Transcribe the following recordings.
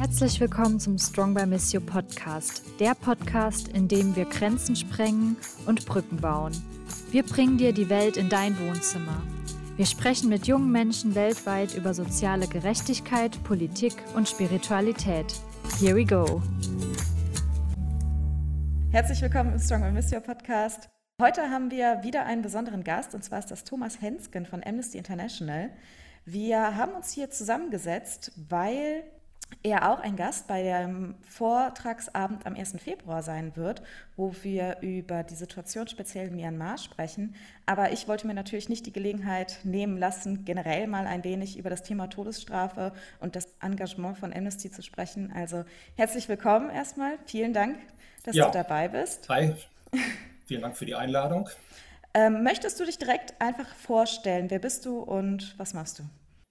Herzlich willkommen zum Strong by Miss You Podcast, der Podcast, in dem wir Grenzen sprengen und Brücken bauen. Wir bringen dir die Welt in dein Wohnzimmer. Wir sprechen mit jungen Menschen weltweit über soziale Gerechtigkeit, Politik und Spiritualität. Here we go. Herzlich willkommen im Strong by Miss You Podcast. Heute haben wir wieder einen besonderen Gast und zwar ist das Thomas Hensken von Amnesty International. Wir haben uns hier zusammengesetzt, weil er auch ein Gast bei dem Vortragsabend am 1. Februar sein wird, wo wir über die Situation speziell in Myanmar sprechen. Aber ich wollte mir natürlich nicht die Gelegenheit nehmen lassen, generell mal ein wenig über das Thema Todesstrafe und das Engagement von Amnesty zu sprechen. Also herzlich willkommen erstmal. Vielen Dank, dass ja. du dabei bist. Hi, vielen Dank für die Einladung. Ähm, möchtest du dich direkt einfach vorstellen? Wer bist du und was machst du?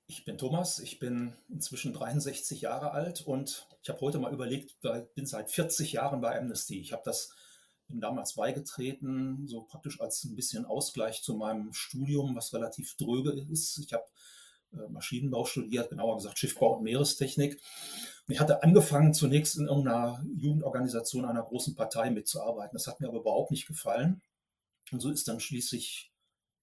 Ich bin Thomas, ich bin inzwischen 63 Jahre alt und ich habe heute mal überlegt, ich bin seit 40 Jahren bei Amnesty. Ich habe das bin damals beigetreten, so praktisch als ein bisschen Ausgleich zu meinem Studium, was relativ dröge ist. Ich habe äh, Maschinenbau studiert, genauer gesagt Schiffbau und Meerestechnik. Und ich hatte angefangen, zunächst in irgendeiner Jugendorganisation einer großen Partei mitzuarbeiten. Das hat mir aber überhaupt nicht gefallen. Und so ist dann schließlich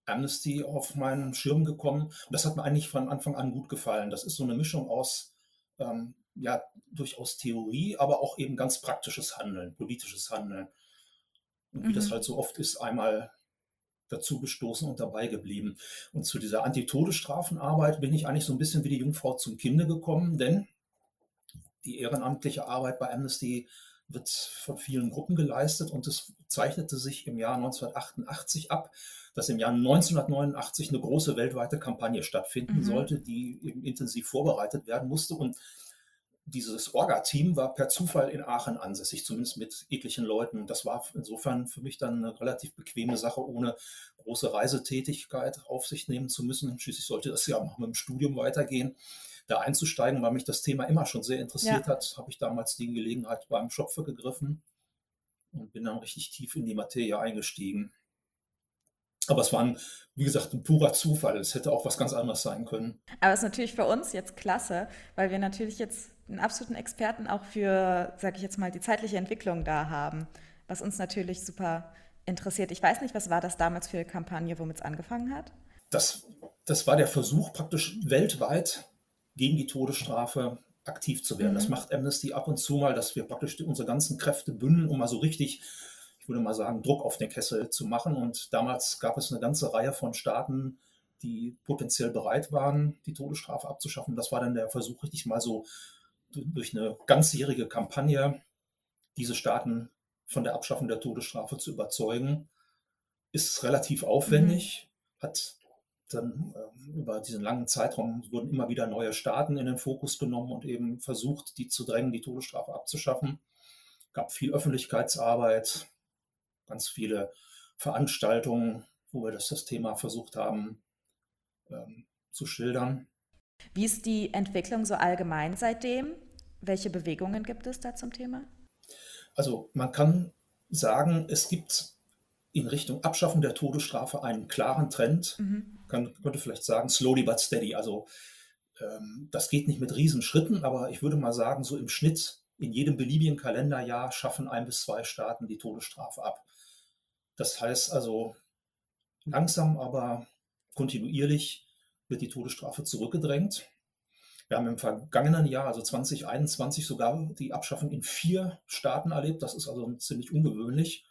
Amnesty auf meinen Schirm gekommen. Und das hat mir eigentlich von Anfang an gut gefallen. Das ist so eine Mischung aus, ähm, ja, durchaus Theorie, aber auch eben ganz praktisches Handeln, politisches Handeln. Und wie mhm. das halt so oft ist, einmal dazu gestoßen und dabei geblieben. Und zu dieser Antitodesstrafenarbeit bin ich eigentlich so ein bisschen wie die Jungfrau zum Kinde gekommen, denn die ehrenamtliche Arbeit bei Amnesty wird von vielen Gruppen geleistet und es zeichnete sich im Jahr 1988 ab, dass im Jahr 1989 eine große weltweite Kampagne stattfinden mhm. sollte, die eben intensiv vorbereitet werden musste. Und dieses Orga-Team war per Zufall in Aachen ansässig, zumindest mit etlichen Leuten. Das war insofern für mich dann eine relativ bequeme Sache, ohne große Reisetätigkeit auf sich nehmen zu müssen. Schließlich sollte das ja auch mit dem Studium weitergehen. Da einzusteigen, weil mich das Thema immer schon sehr interessiert ja. hat, habe ich damals die Gelegenheit beim Schopfe gegriffen und bin dann richtig tief in die Materie eingestiegen. Aber es war, ein, wie gesagt, ein purer Zufall. Es hätte auch was ganz anderes sein können. Aber es ist natürlich für uns jetzt klasse, weil wir natürlich jetzt einen absoluten Experten auch für, sage ich jetzt mal, die zeitliche Entwicklung da haben, was uns natürlich super interessiert. Ich weiß nicht, was war das damals für eine Kampagne, womit es angefangen hat? Das, das war der Versuch, praktisch weltweit gegen die Todesstrafe aktiv zu werden. Mhm. Das macht Amnesty ab und zu mal, dass wir praktisch unsere ganzen Kräfte bündeln, um mal so richtig ich würde mal sagen, Druck auf den Kessel zu machen. Und damals gab es eine ganze Reihe von Staaten, die potenziell bereit waren, die Todesstrafe abzuschaffen. Das war dann der Versuch, richtig mal so durch eine ganzjährige Kampagne diese Staaten von der Abschaffung der Todesstrafe zu überzeugen. Ist relativ aufwendig, mhm. hat dann äh, über diesen langen Zeitraum wurden immer wieder neue Staaten in den Fokus genommen und eben versucht, die zu drängen, die Todesstrafe abzuschaffen. Gab viel Öffentlichkeitsarbeit, ganz viele Veranstaltungen, wo wir das, das Thema versucht haben ähm, zu schildern. Wie ist die Entwicklung so allgemein seitdem? Welche Bewegungen gibt es da zum Thema? Also man kann sagen, es gibt in Richtung Abschaffen der Todesstrafe einen klaren Trend. Mhm. Man könnte vielleicht sagen, slowly but steady. Also ähm, das geht nicht mit Riesenschritten, aber ich würde mal sagen, so im Schnitt in jedem beliebigen Kalenderjahr schaffen ein bis zwei Staaten die Todesstrafe ab. Das heißt also, langsam, aber kontinuierlich wird die Todesstrafe zurückgedrängt. Wir haben im vergangenen Jahr, also 2021, sogar die Abschaffung in vier Staaten erlebt. Das ist also ziemlich ungewöhnlich.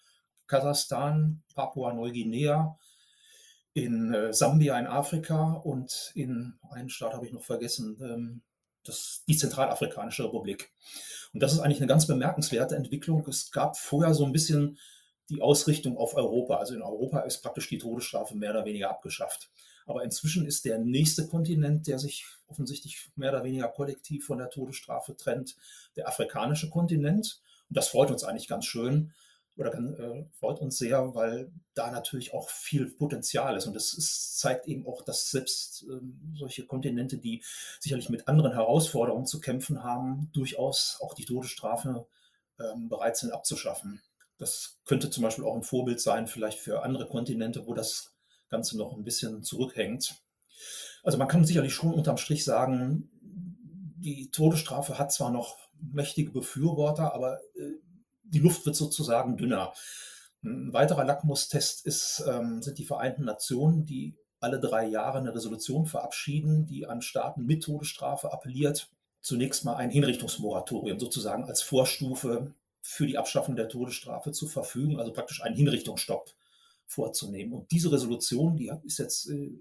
Kasachstan, Papua-Neuguinea, in äh, Sambia in Afrika und in einen Staat habe ich noch vergessen, ähm, das, die Zentralafrikanische Republik. Und das ist eigentlich eine ganz bemerkenswerte Entwicklung. Es gab vorher so ein bisschen die Ausrichtung auf Europa. Also in Europa ist praktisch die Todesstrafe mehr oder weniger abgeschafft. Aber inzwischen ist der nächste Kontinent, der sich offensichtlich mehr oder weniger kollektiv von der Todesstrafe trennt, der afrikanische Kontinent. Und das freut uns eigentlich ganz schön oder äh, freut uns sehr, weil da natürlich auch viel Potenzial ist. Und das ist, zeigt eben auch, dass selbst ähm, solche Kontinente, die sicherlich mit anderen Herausforderungen zu kämpfen haben, durchaus auch die Todesstrafe ähm, bereit sind abzuschaffen. Das könnte zum Beispiel auch ein Vorbild sein, vielleicht für andere Kontinente, wo das Ganze noch ein bisschen zurückhängt. Also man kann sicherlich schon unterm Strich sagen, die Todesstrafe hat zwar noch mächtige Befürworter, aber äh, die Luft wird sozusagen dünner. Ein weiterer Lackmustest ist, ähm, sind die Vereinten Nationen, die alle drei Jahre eine Resolution verabschieden, die an Staaten mit Todesstrafe appelliert, zunächst mal ein Hinrichtungsmoratorium sozusagen als Vorstufe für die Abschaffung der Todesstrafe zu verfügen, also praktisch einen Hinrichtungsstopp vorzunehmen. Und diese Resolution, die hat, ist jetzt, äh,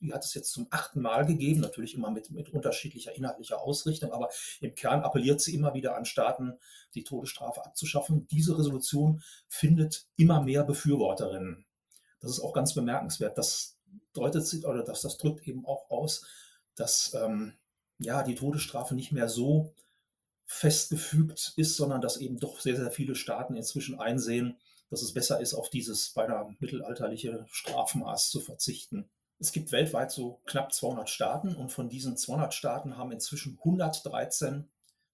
die hat es jetzt zum achten Mal gegeben, natürlich immer mit, mit unterschiedlicher inhaltlicher Ausrichtung, aber im Kern appelliert sie immer wieder an Staaten, die Todesstrafe abzuschaffen. Diese Resolution findet immer mehr Befürworterinnen. Das ist auch ganz bemerkenswert. Das deutet sich oder dass das drückt eben auch aus, dass ähm, ja die Todesstrafe nicht mehr so festgefügt ist, sondern dass eben doch sehr, sehr viele Staaten inzwischen einsehen, dass es besser ist, auf dieses beinahe mittelalterliche Strafmaß zu verzichten. Es gibt weltweit so knapp 200 Staaten und von diesen 200 Staaten haben inzwischen 113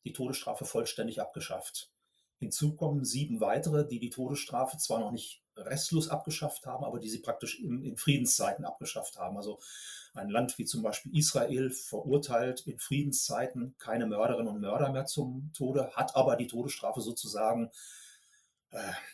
die Todesstrafe vollständig abgeschafft. Hinzu kommen sieben weitere, die die Todesstrafe zwar noch nicht restlos abgeschafft haben, aber die sie praktisch in, in, Friedenszeiten abgeschafft haben. Also ein Land wie zum Beispiel Israel verurteilt in Friedenszeiten keine Mörderinnen und Mörder mehr zum Tode, hat aber die Todesstrafe sozusagen,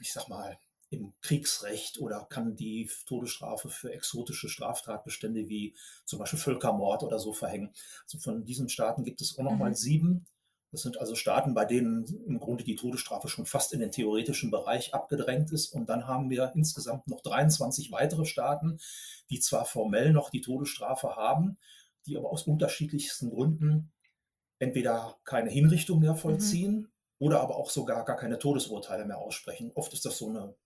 ich sag mal, im Kriegsrecht oder kann die Todesstrafe für exotische Straftatbestände wie zum Beispiel Völkermord oder so verhängen. Also von diesen Staaten gibt es auch nochmal mhm. sieben. Das sind also Staaten, bei denen im Grunde die Todesstrafe schon fast in den theoretischen Bereich abgedrängt ist. Und dann haben wir insgesamt noch 23 weitere Staaten, die zwar formell noch die Todesstrafe haben, die aber aus unterschiedlichsten Gründen entweder keine Hinrichtung mehr mhm. vollziehen mhm. Oder aber auch sogar gar keine Todesurteile mehr aussprechen. Oft ist das so eine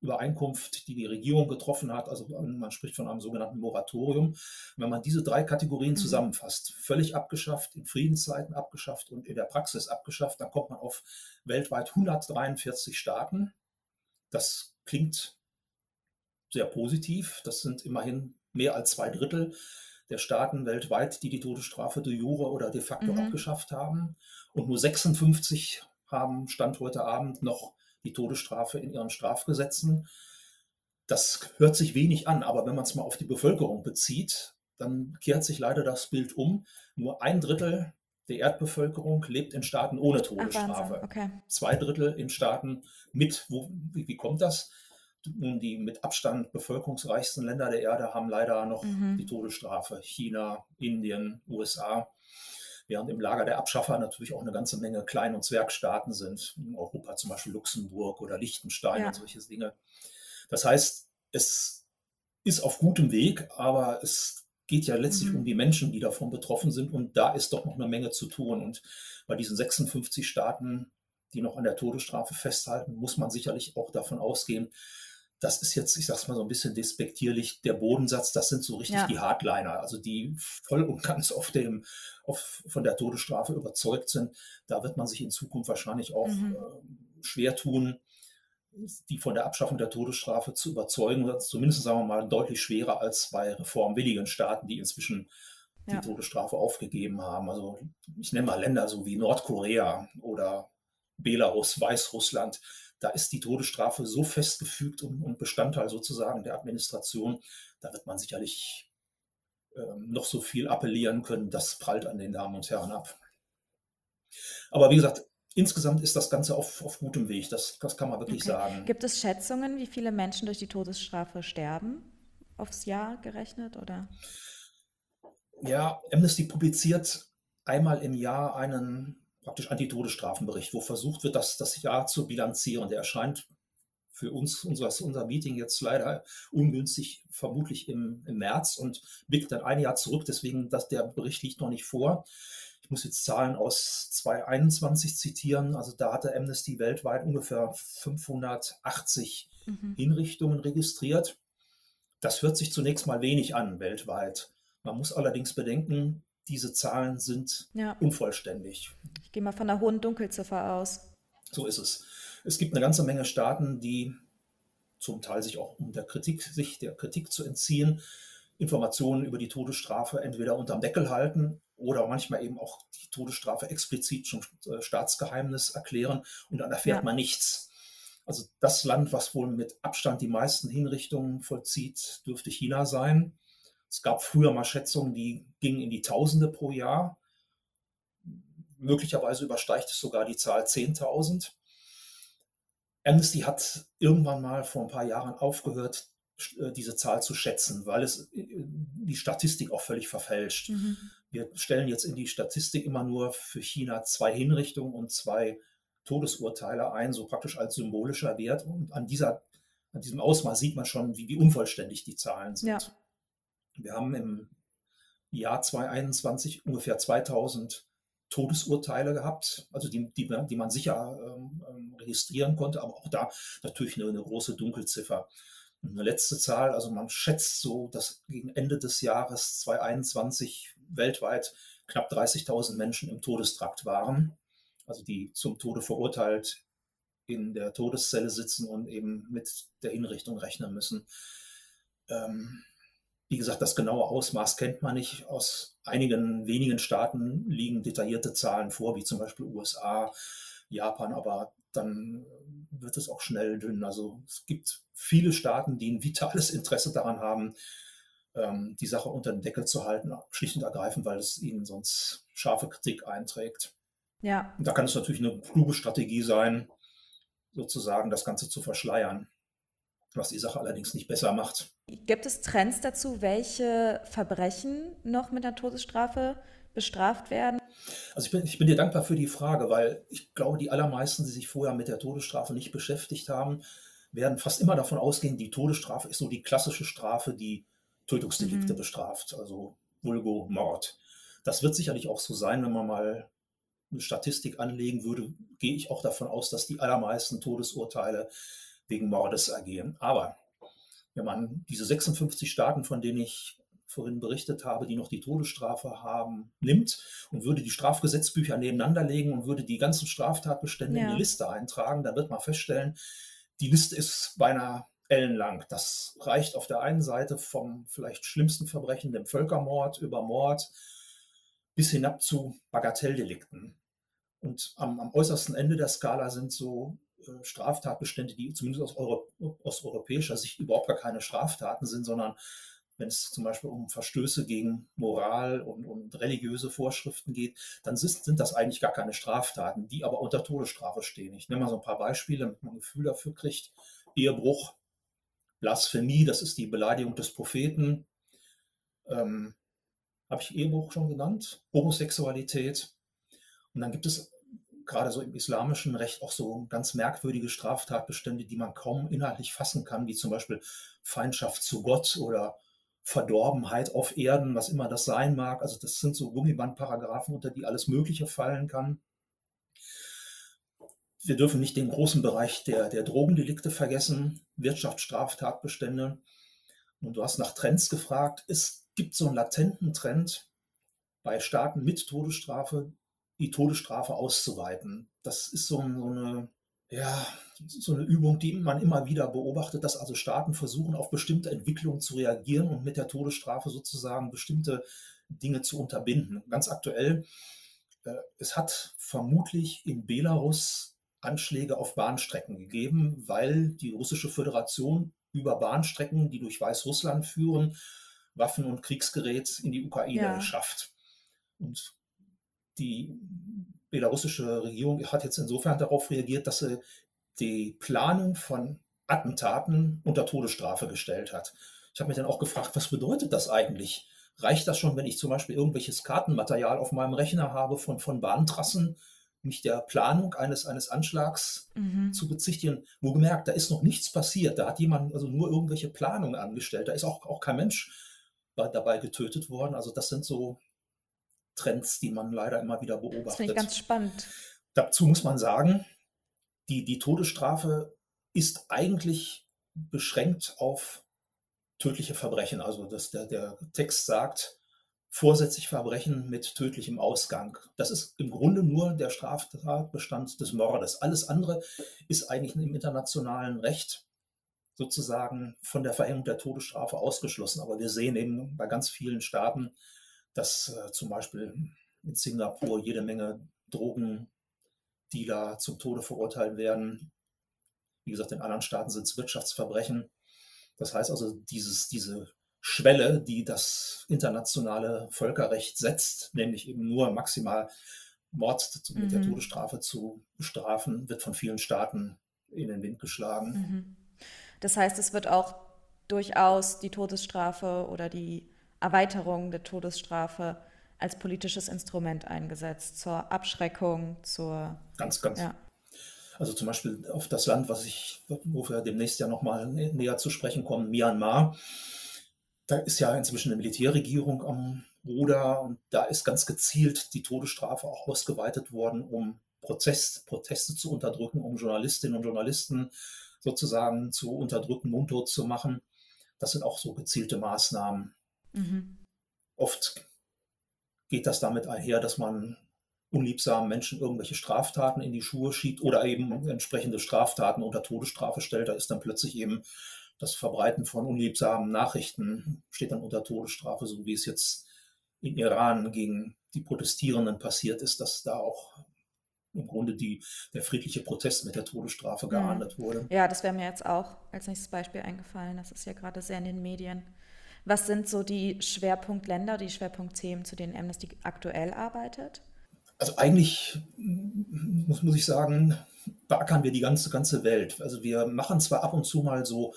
Übereinkunft, die die Regierung getroffen hat. Also man spricht von einem sogenannten Moratorium. Wenn man diese drei Kategorien mhm. zusammenfasst, völlig abgeschafft, in Friedenszeiten abgeschafft und in der Praxis abgeschafft, dann kommt man auf weltweit 143 Staaten. Das klingt sehr positiv. Das sind immerhin mehr als zwei Drittel der Staaten weltweit, die die Todesstrafe de jure oder de facto mhm. abgeschafft haben. Und nur 56 haben Stand heute Abend noch die Todesstrafe in ihren Strafgesetzen. Das hört sich wenig an, aber wenn man es mal auf die Bevölkerung bezieht, dann kehrt sich leider das Bild um. Nur ein Drittel der Erdbevölkerung lebt in Staaten ohne Todesstrafe. Ach, okay. Zwei Drittel in Staaten mit. Wo, wie, wie, kommt das? Nun, die mit Abstand bevölkerungsreichsten Länder der Erde haben leider noch mhm. die Todesstrafe. China, Indien, USA während im Lager der Abschaffer natürlich auch eine ganze Menge Klein- und Zwergstaaten sind. In Europa zum Beispiel Luxemburg oder Liechtenstein ja. und solche Dinge. Das heißt, es ist auf gutem Weg, aber es geht ja letztlich mhm. um die Menschen, die davon betroffen sind. Und da ist doch noch eine Menge zu tun. Und bei diesen 56 Staaten, die noch an der Todesstrafe festhalten, muss man sicherlich auch davon ausgehen, das ist jetzt, ich sag's mal so ein bisschen despektierlich, der Bodensatz, das sind so richtig ja. die Hardliner, also die voll und ganz auf dem, auf, von der Todesstrafe überzeugt sind. Da wird man sich in Zukunft wahrscheinlich auch mhm. äh, schwer tun, die von der Abschaffung der Todesstrafe zu überzeugen, zumindest sagen wir mal deutlich schwerer als bei reformwilligen Staaten, die inzwischen die ja. Todesstrafe aufgegeben haben. Also ich nenne mal Länder so wie Nordkorea oder Belarus, Weißrussland da ist die Todesstrafe so festgefügt und, und Bestandteil sozusagen der Administration, da wird man sicherlich ähm, noch so viel appellieren können, das prallt an den Damen und Herren ab. Aber wie gesagt, insgesamt ist das Ganze auf, auf gutem Weg, das, das kann man wirklich okay. sagen. Gibt es Schätzungen, wie viele Menschen durch die Todesstrafe sterben? Aufs Jahr gerechnet oder? Ja, Amnesty publiziert einmal im Jahr einen praktisch Antitodesstrafenbericht, wo versucht wird, das, das Jahr zu bilanzieren. Der erscheint für uns, unser, unser Meeting jetzt leider ungünstig, vermutlich im, im März und blickt dann ein Jahr zurück. Deswegen, dass der Bericht liegt noch nicht vor. Ich muss jetzt Zahlen aus 2021 zitieren. Also da hatte Amnesty weltweit ungefähr 580 mhm. Hinrichtungen registriert. Das hört sich zunächst mal wenig an weltweit. Man muss allerdings bedenken, diese Zahlen sind ja. unvollständig. Ich gehe mal von einer hohen Dunkelziffer aus. So ist es. Es gibt eine ganze Menge Staaten, die zum Teil sich auch um der Kritik, sich der Kritik zu entziehen, Informationen über die Todesstrafe entweder unterm Deckel halten oder manchmal eben auch die Todesstrafe explizit zum äh, Staatsgeheimnis erklären und dann erfährt ja. man nichts. Also das Land, was wohl mit Abstand die meisten Hinrichtungen vollzieht, dürfte China sein. Es gab früher mal Schätzungen, die gingen in die Tausende pro Jahr. möglicherweise übersteigt es sogar die Zahl 10.000. Amnesty hat irgendwann mal vor ein paar Jahren aufgehört, äh, diese Zahl zu schätzen, weil es äh, die Statistik auch völlig verfälscht. Mhm. Wir stellen jetzt in die Statistik immer nur für China zwei Hinrichtungen und zwei Todesurteile ein, so praktisch als symbolischer Wert. Und an, dieser, an diesem Ausmaß sieht man schon, wie, wie unvollständig die Zahlen sind. Ja. Wir haben im Jahr 2021 ungefähr 2000 Todesurteile gehabt, also die, die, die man sicher ähm, ähm, registrieren konnte, aber auch da natürlich eine, eine große Dunkelziffer. Eine letzte Zahl, also man schätzt so, dass gegen Ende des Jahres 2021 weltweit knapp 30.000 Menschen im Todestrakt waren, also die zum Tode verurteilt in der Todeszelle sitzen und eben mit der Hinrichtung rechnen müssen. Ähm, wie gesagt, das genaue Ausmaß kennt man nicht. Aus einigen wenigen Staaten liegen detaillierte Zahlen vor, wie zum Beispiel USA, Japan, aber dann wird es auch schnell dünn. Also es gibt viele Staaten, die ein vitales Interesse daran haben, ähm, die Sache unter den Deckel zu halten, schlicht und ergreifend, weil es ihnen sonst scharfe Kritik einträgt. Ja. Und da kann es natürlich eine kluge Strategie sein, sozusagen das Ganze zu verschleiern, was die Sache allerdings nicht besser macht. Gibt es Trends dazu, welche Verbrechen noch mit der Todesstrafe bestraft werden? Also ich bin, ich bin dir dankbar für die Frage, weil ich glaube, die allermeisten, die sich vorher mit der Todesstrafe nicht beschäftigt haben, werden fast immer davon ausgehen, die Todesstrafe ist so die klassische Strafe, die Tötungsdelikte mhm. bestraft, also Vulgo Mord. Das wird sicherlich auch so sein, wenn man mal eine Statistik anlegen würde, gehe ich auch davon aus, dass die allermeisten Todesurteile wegen Mordes ergehen. Aber wenn man diese 56 Staaten, von denen ich vorhin berichtet habe, die noch die Todesstrafe haben, nimmt und würde die Strafgesetzbücher nebeneinander legen und würde die ganzen Straftatbestände ja. in die Liste eintragen, dann wird man feststellen, die Liste ist beinahe ellenlang. Das reicht auf der einen Seite vom vielleicht schlimmsten Verbrechen, dem Völkermord, über Mord, bis hinab zu Bagatelldelikten. Und am, am äußersten Ende der Skala sind so Straftatbestände, die zumindest aus, Euro, aus europäischer Sicht überhaupt gar keine Straftaten sind, sondern wenn es zum Beispiel um Verstöße gegen Moral und, und religiöse Vorschriften geht, dann sind, sind, das eigentlich gar keine Straftaten, die aber unter Todesstrafe stehen. Ich nenne mal so ein paar Beispiele, damit man ein Gefühl dafür kriegt. Ehebruch, Blasphemie, das ist die Beleidigung des Propheten. Ähm, Habe ich Ehebruch schon genannt? Homosexualität. Und dann gibt es gerade so im islamischen Recht auch so ganz merkwürdige Straftatbestände, die man kaum inhaltlich fassen kann, wie zum Beispiel Feindschaft zu Gott oder Verdorbenheit auf Erden, was immer das sein mag. Also das sind so Gummibandparagraphen, unter die alles Mögliche fallen kann. Wir dürfen nicht den großen Bereich der, der Drogendelikte vergessen, Wirtschaftsstraftatbestände. Und du hast nach Trends gefragt. Es gibt so einen latenten Trend bei Staaten mit Todesstrafe, die Todesstrafe auszuweiten. Das ist so, so eine, ja, so eine Übung, die man immer wieder beobachtet, dass also Staaten versuchen, auf bestimmte Entwicklungen zu reagieren und mit der Todesstrafe sozusagen bestimmte Dinge zu unterbinden. Ganz aktuell, äh, es hat vermutlich in Belarus Anschläge auf Bahnstrecken gegeben, weil die russische Föderation über Bahnstrecken, die durch Weißrussland führen, Waffen und Kriegsgerät in die Ukraine ja. schafft. Und die belarussische Regierung hat jetzt insofern darauf reagiert, dass sie die Planung von Attentaten unter Todesstrafe gestellt hat. Ich habe mich dann auch gefragt, was bedeutet das eigentlich? Reicht das schon, wenn ich zum Beispiel irgendwelches Kartenmaterial auf meinem Rechner habe von, von Bahntrassen, mich der Planung eines, eines Anschlags mhm. zu bezichtigen? Wo gemerkt, da ist noch nichts passiert. Da hat jemand also nur irgendwelche Planungen angestellt. Da ist auch, auch kein Mensch dabei getötet worden. Also das sind so Trends, die man leider immer wieder beobachtet. Das finde ich ganz spannend. Dazu muss man sagen, die, die Todesstrafe ist eigentlich beschränkt auf tödliche Verbrechen. Also dass der, der Text sagt, vorsätzlich Verbrechen mit tödlichem Ausgang. Das ist im Grunde nur der Straftatbestand des Mordes. Alles andere ist eigentlich im internationalen Recht sozusagen von der Verhängung der Todesstrafe ausgeschlossen. Aber wir sehen eben bei ganz vielen Staaten, dass äh, zum Beispiel in Singapur jede Menge Drogendealer zum Tode verurteilt werden. Wie gesagt, in anderen Staaten sind es Wirtschaftsverbrechen. Das heißt also, dieses, diese Schwelle, die das internationale Völkerrecht setzt, nämlich eben nur maximal Mord mit mhm. der Todesstrafe zu bestrafen, wird von vielen Staaten in den Wind geschlagen. Mhm. Das heißt, es wird auch durchaus die Todesstrafe oder die Erweiterung der Todesstrafe als politisches Instrument eingesetzt, zur Abschreckung, zur. Ganz, ganz. Ja. Also zum Beispiel auf das Land, was ich, wo wir demnächst ja nochmal näher zu sprechen kommen, Myanmar. Da ist ja inzwischen eine Militärregierung am Ruder und da ist ganz gezielt die Todesstrafe auch ausgeweitet worden, um Prozess, Proteste zu unterdrücken, um Journalistinnen und Journalisten sozusagen zu unterdrücken, mundtot zu machen. Das sind auch so gezielte Maßnahmen. Mhm. Oft geht das damit einher, dass man unliebsamen Menschen irgendwelche Straftaten in die Schuhe schiebt oder eben entsprechende Straftaten unter Todesstrafe stellt. Da ist dann plötzlich eben das Verbreiten von unliebsamen Nachrichten steht dann unter Todesstrafe, so wie es jetzt in Iran gegen die Protestierenden passiert ist, dass da auch im Grunde die, der friedliche Protest mit der Todesstrafe mhm. geahndet wurde. Ja, das wäre mir jetzt auch als nächstes Beispiel eingefallen. Das ist ja gerade sehr in den Medien. Was sind so die Schwerpunktländer, die Schwerpunktthemen, zu denen Amnesty aktuell arbeitet? Also eigentlich muss, muss ich sagen, beackern wir die ganze, ganze Welt. Also wir machen zwar ab und zu mal so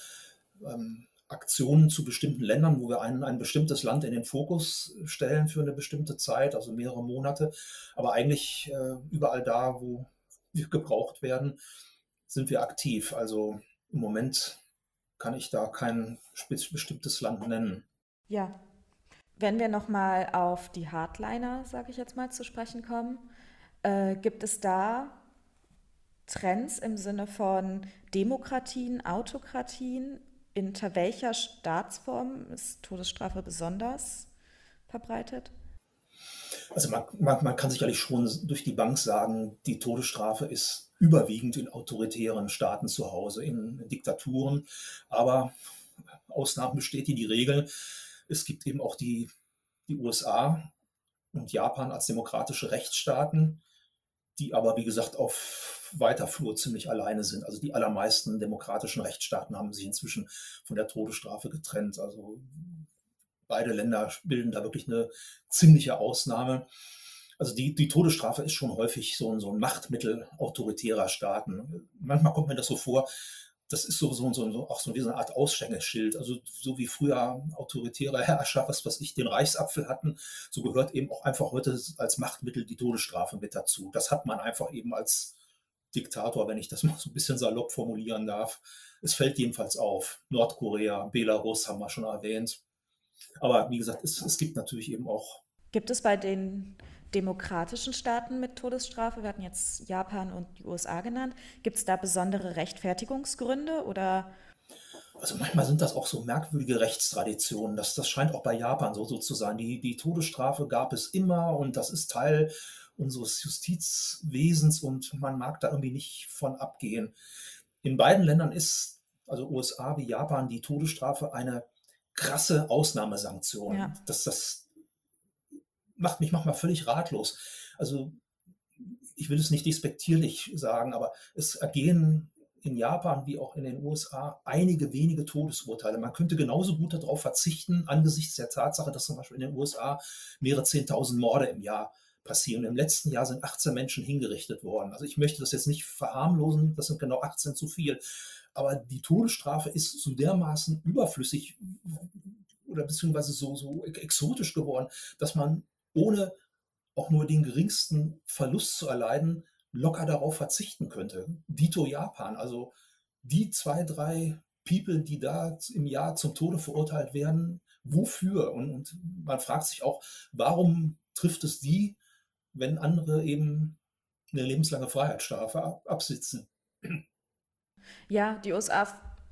ähm, Aktionen zu bestimmten Ländern, wo wir ein, ein bestimmtes Land in den Fokus stellen für eine bestimmte Zeit, also mehrere Monate. Aber eigentlich äh, überall da, wo wir gebraucht werden, sind wir aktiv. Also im Moment kann ich da kein bestimmtes Land nennen. Ja. Wenn wir nochmal auf die Hardliner, sage ich jetzt mal, zu sprechen kommen, äh, gibt es da Trends im Sinne von Demokratien, Autokratien unter welcher Staatsform ist Todesstrafe besonders verbreitet? Also man, man, man, kann sicherlich schon durch die Bank sagen, die Todesstrafe ist überwiegend in autoritären Staaten zu Hause, in Diktaturen. Aber Ausnahmen bestätigen die Regel. Es gibt eben auch die, die USA und Japan als demokratische Rechtsstaaten, die aber, wie gesagt, auf weiter Flur ziemlich alleine sind. Also die allermeisten demokratischen Rechtsstaaten haben sich inzwischen von der Todesstrafe getrennt. Also beide Länder bilden da wirklich eine ziemliche Ausnahme. Also die, die Todesstrafe ist schon häufig so ein, so ein Machtmittel autoritärer Staaten. Manchmal kommt mir das so vor, das ist so, so, so, auch so wie so eine Art Ausschängeschild. Also so wie früher autoritäre Herrscher, was, was ich den Reichsapfel hatten, so gehört eben auch einfach heute als Machtmittel die Todesstrafe mit dazu. Das hat man einfach eben als Diktator, wenn ich das mal so ein bisschen salopp formulieren darf. Es fällt jedenfalls auf. Nordkorea, Belarus haben wir schon erwähnt. Aber wie gesagt, es, es gibt natürlich eben auch. Gibt es bei den demokratischen Staaten mit Todesstrafe, wir hatten jetzt Japan und die USA genannt, gibt es da besondere Rechtfertigungsgründe oder? Also manchmal sind das auch so merkwürdige Rechtstraditionen. Das, das scheint auch bei Japan so, so zu sein. Die, die Todesstrafe gab es immer und das ist Teil unseres Justizwesens und man mag da irgendwie nicht von abgehen. In beiden Ländern ist, also USA wie Japan, die Todesstrafe eine krasse Ausnahmesanktion. Ja. Das, das macht mich manchmal völlig ratlos. Also ich will es nicht despektierlich sagen, aber es ergehen in Japan wie auch in den USA einige wenige Todesurteile. Man könnte genauso gut darauf verzichten, angesichts der Tatsache, dass zum Beispiel in den USA mehrere Zehntausend Morde im Jahr passieren. Im letzten Jahr sind 18 Menschen hingerichtet worden. Also ich möchte das jetzt nicht verharmlosen, das sind genau 18 zu viel. Aber die Todesstrafe ist so dermaßen überflüssig oder beziehungsweise so, so exotisch geworden, dass man ohne auch nur den geringsten Verlust zu erleiden, locker darauf verzichten könnte. Dito Japan, also die zwei, drei People, die da im Jahr zum Tode verurteilt werden, wofür? Und, und man fragt sich auch, warum trifft es die wenn andere eben eine lebenslange Freiheitsstrafe absitzen. Ja, die USA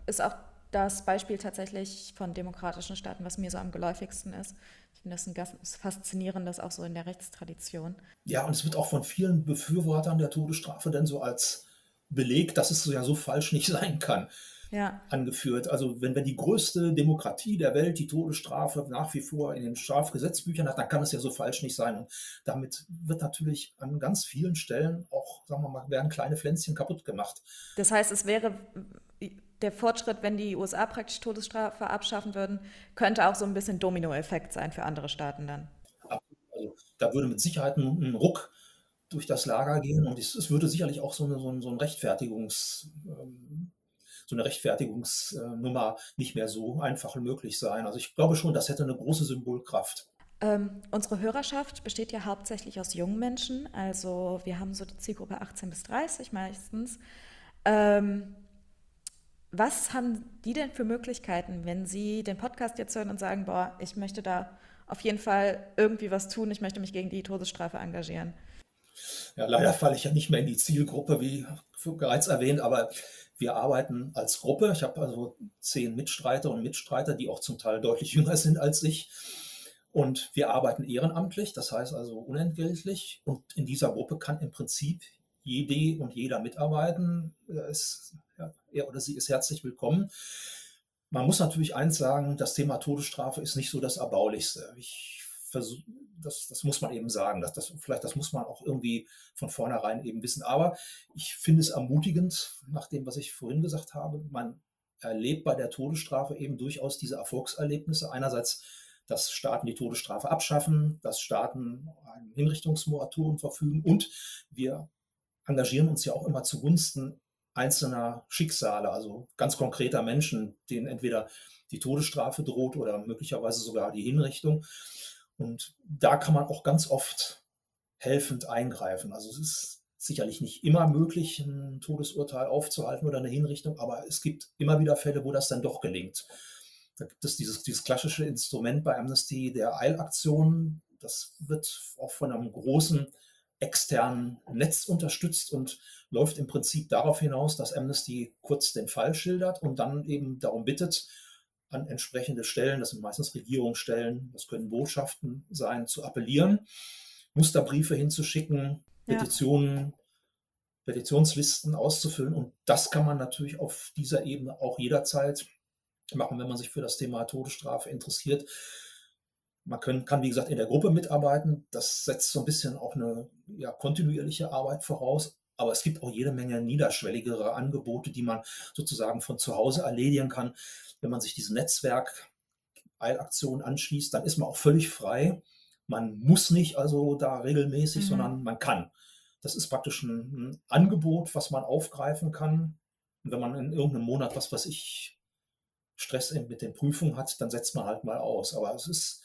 ist auch das Beispiel tatsächlich von demokratischen Staaten, was mir so am geläufigsten ist. Ich finde das ein ganz faszinierendes auch so in der Rechtstradition. Ja, und es wird auch von vielen Befürwortern der Todesstrafe dann so als Beleg, dass es ja so falsch nicht sein kann ja. angeführt. Also wenn, wenn die größte Demokratie der Welt die Todesstrafe nach wie vor in den Strafgesetzbüchern hat, dann kann es ja so falsch nicht sein. Und damit wird natürlich an ganz vielen Stellen auch, sagen wir mal, werden kleine Pflänzchen kaputt gemacht. Das heißt, es wäre der Fortschritt, wenn die USA praktisch Todesstrafe abschaffen würden, könnte auch so ein bisschen Dominoeffekt sein für andere Staaten dann. Also da würde mit Sicherheit ein, ein Ruck durch das Lager gehen und es, es würde sicherlich auch so eine, so ein, so ein Rechtfertigungs, ähm, so eine Rechtfertigungsnummer nicht mehr so einfach möglich sein. Also ich glaube schon, das hätte eine große Symbolkraft. Ähm, unsere Hörerschaft besteht ja hauptsächlich aus jungen Menschen. Also wir haben so die Zielgruppe 18 bis 30 meistens. Ähm, was haben die denn für Möglichkeiten, wenn sie den Podcast jetzt hören und sagen, boah, ich möchte da auf jeden Fall irgendwie was tun, ich möchte mich gegen die Todesstrafe engagieren? Ja, leider falle ich ja nicht mehr in die Zielgruppe, wie bereits erwähnt, aber wir arbeiten als Gruppe. Ich habe also zehn Mitstreiter und Mitstreiter, die auch zum Teil deutlich jünger sind als ich. Und wir arbeiten ehrenamtlich, das heißt also unentgeltlich. Und in dieser Gruppe kann im Prinzip jede und jeder mitarbeiten. Ist, ja, er oder sie ist herzlich willkommen. Man muss natürlich eins sagen, das Thema Todesstrafe ist nicht so das Erbaulichste. Ich das, das muss man eben sagen. Das, das, vielleicht das muss man auch irgendwie von vornherein eben wissen. Aber ich finde es ermutigend, nach dem, was ich vorhin gesagt habe. Man erlebt bei der Todesstrafe eben durchaus diese Erfolgserlebnisse. Einerseits, dass Staaten die Todesstrafe abschaffen, dass Staaten ein Hinrichtungsmoratorium verfügen und wir engagieren uns ja auch immer zugunsten einzelner Schicksale, also ganz konkreter Menschen, denen entweder die Todesstrafe droht oder möglicherweise sogar die Hinrichtung. Und da kann man auch ganz oft helfend eingreifen. Also es ist sicherlich nicht immer möglich, ein Todesurteil aufzuhalten oder eine Hinrichtung, aber es gibt immer wieder Fälle, wo das dann doch gelingt. Da gibt es dieses, dieses klassische Instrument bei Amnesty der Eilaktion. Das wird auch von einem großen externen Netz unterstützt und läuft im Prinzip darauf hinaus, dass Amnesty kurz den Fall schildert und dann eben darum bittet, an entsprechende Stellen, das sind meistens Regierungsstellen, das können Botschaften sein, zu appellieren, Musterbriefe hinzuschicken, ja. Petitionen, Petitionslisten auszufüllen. Und das kann man natürlich auf dieser Ebene auch jederzeit machen, wenn man sich für das Thema Todesstrafe interessiert. Man können, kann, wie gesagt, in der Gruppe mitarbeiten. Das setzt so ein bisschen auch eine ja, kontinuierliche Arbeit voraus. Aber es gibt auch jede Menge niederschwelligere Angebote, die man sozusagen von zu Hause erledigen kann wenn man sich diesem Netzwerk Eilaktionen anschließt, dann ist man auch völlig frei. Man muss nicht also da regelmäßig, mhm. sondern man kann. Das ist praktisch ein, ein, Angebot, was man aufgreifen kann. Und wenn man in irgendeinem Monat, was weiß ich, Stress mit den Prüfungen hat, dann setzt man halt mal aus. Aber es ist,